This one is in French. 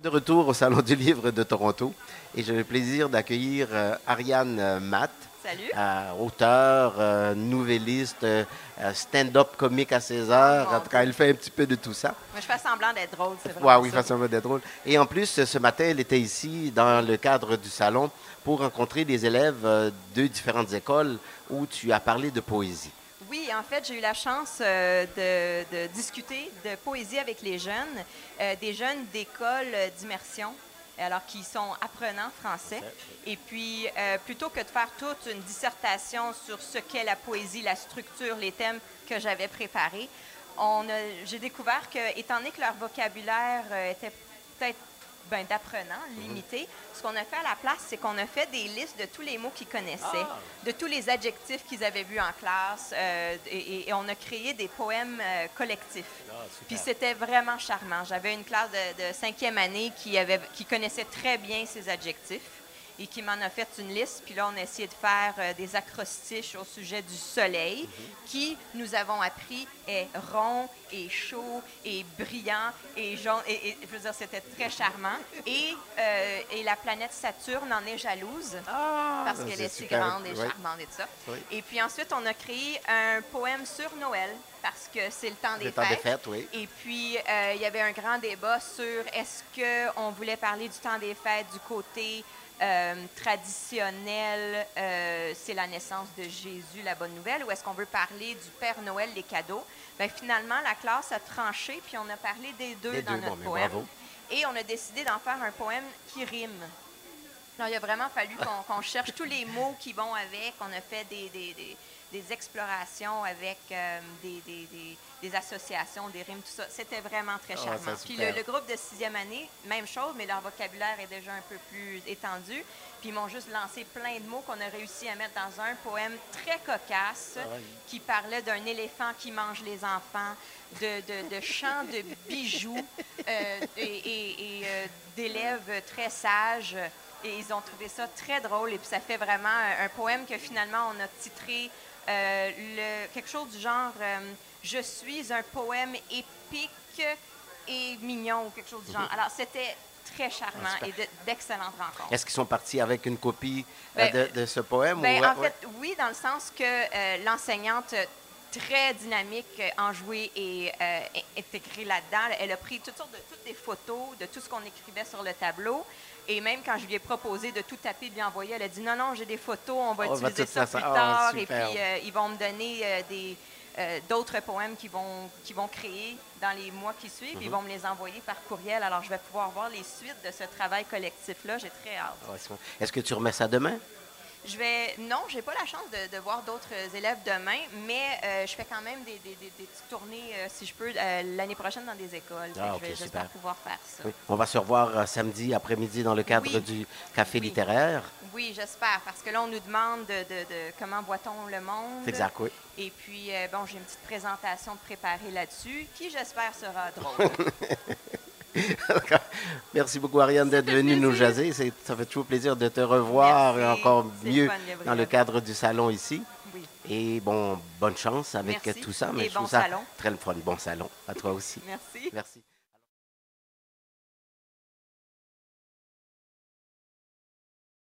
De retour au Salon du Livre de Toronto et j'ai le plaisir d'accueillir euh, Ariane euh, Matt, Salut. euh, auteure, euh, nouvelliste, stand-up comique à César. Oh, en tout cas, elle fait un petit peu de tout ça. Moi, je fais semblant d'être drôle, c'est vraiment Ouais, oui, ça. façon d'être drôle. Et en plus, ce matin, elle était ici dans le cadre du salon pour rencontrer des élèves de différentes écoles où tu as parlé de poésie. Oui, en fait, j'ai eu la chance euh, de, de discuter de poésie avec les jeunes, euh, des jeunes d'école d'immersion, alors qui sont apprenants français. Et puis, euh, plutôt que de faire toute une dissertation sur ce qu'est la poésie, la structure, les thèmes que j'avais préparés, j'ai découvert que, étant donné que leur vocabulaire était peut-être ben, d'apprenants, limité, ce qu'on a fait à la place, c'est qu'on a fait des listes de tous les mots qu'ils connaissaient, de tous les adjectifs qu'ils avaient vus en classe, euh, et, et on a créé des poèmes euh, collectifs. Puis c'était vraiment charmant. J'avais une classe de, de cinquième année qui, avait, qui connaissait très bien ces adjectifs et qui m'en a fait une liste. Puis là, on a essayé de faire euh, des acrostiches au sujet du soleil, qui, nous avons appris, est rond et chaud et brillant et jaune. Et, et, je veux dire, c'était très charmant. Et, euh, et la planète Saturne en est jalouse parce qu'elle c'est est si grande et Oui. charmante et tout ça. Oui. Et puis ensuite, on a créé un poème sur Noël parce que c'est le temps des Le temps des fêtes, oui. et puis, euh, il y avait un grand débat sur est-ce qu'on voulait parler du temps des fêtes du côté euh, traditionnel, euh, c'est la naissance de Jésus, la bonne nouvelle, ou est-ce qu'on veut parler du Père Noël, les cadeaux? Bien, finalement, la classe a tranché, puis on a parlé des deux Les dans deux, notre bon, poème. bravo. Et on a décidé d'en faire un poème qui rime. Alors, il a vraiment fallu qu'on qu'on cherche tous les mots qui vont avec. On a fait des, des- des- des explorations avec euh, des, des- des- des associations, des rimes, tout ça. C'était vraiment très Ah, charmant. c'est Puis le, le groupe de sixième année, même chose, mais leur vocabulaire est déjà un peu plus étendu. Puis ils m'ont juste lancé plein de mots qu'on a réussi à mettre dans un poème très cocasse Ah qui parlait d'un éléphant qui mange les enfants, de, de, de chants de bijoux euh, et, et- et, euh, d'élèves très sages. Et ils ont trouvé ça très drôle. Et puis ça fait vraiment un, un poème que finalement on a titré euh, le, quelque chose du genre euh, Je suis un poème épique et mignon ou quelque chose du genre. Alors c'était très charmant Ah, et de- d'excellentes rencontres. Est-ce qu'ils sont partis avec une copie euh, Ben, de, de ce poème? Ben, ou- en fait, oui, dans le sens que euh, l'enseignante très dynamique, euh, enjouée et euh, in- intégrée là-dedans, elle a pris toutes sortes de toutes des photos de tout ce qu'on écrivait sur le tableau. Et même quand je lui ai proposé de tout taper de lui envoyer, elle a dit non, non, j'ai des photos, on va On va utiliser tout ça plus. Ah, tard. et puis, euh, ils vont me donner euh, des, d'autres poèmes qu'ils vont, qu'ils vont créer dans les mois qui suivent. Ils vont me les envoyer par courriel. Alors, je vais pouvoir voir les suites de ce travail collectif-là. J'ai très hâte. Bon. Est-ce que tu remets ça demain? Je vais. Non, j'ai pas la chance de, de voir d'autres élèves demain, mais euh, je fais quand même des, des- des- des petites tournées, euh, si je peux, euh, l'année prochaine dans des écoles. Ah, je ok, vais- J'espère pouvoir faire ça. Oui. On va se revoir samedi après-midi dans le cadre Oui. du café Oui. littéraire. Oui, j'espère, parce que là, on nous demande de, de- de comment voit-on le monde. Exact, oui. Et puis, bon, j'ai une petite présentation de préparer là-dessus, qui, j'espère, sera drôle. Merci beaucoup, Ariane, d'être venue nous jaser. Ça fait toujours plaisir de te revoir et encore mieux dans le cadre du salon ici. Oui. Et bon, bonne chance avec Merci. tout ça. Mais Et je trouve bon ça salon. très le fun. Bon salon. À toi aussi. Merci. Merci.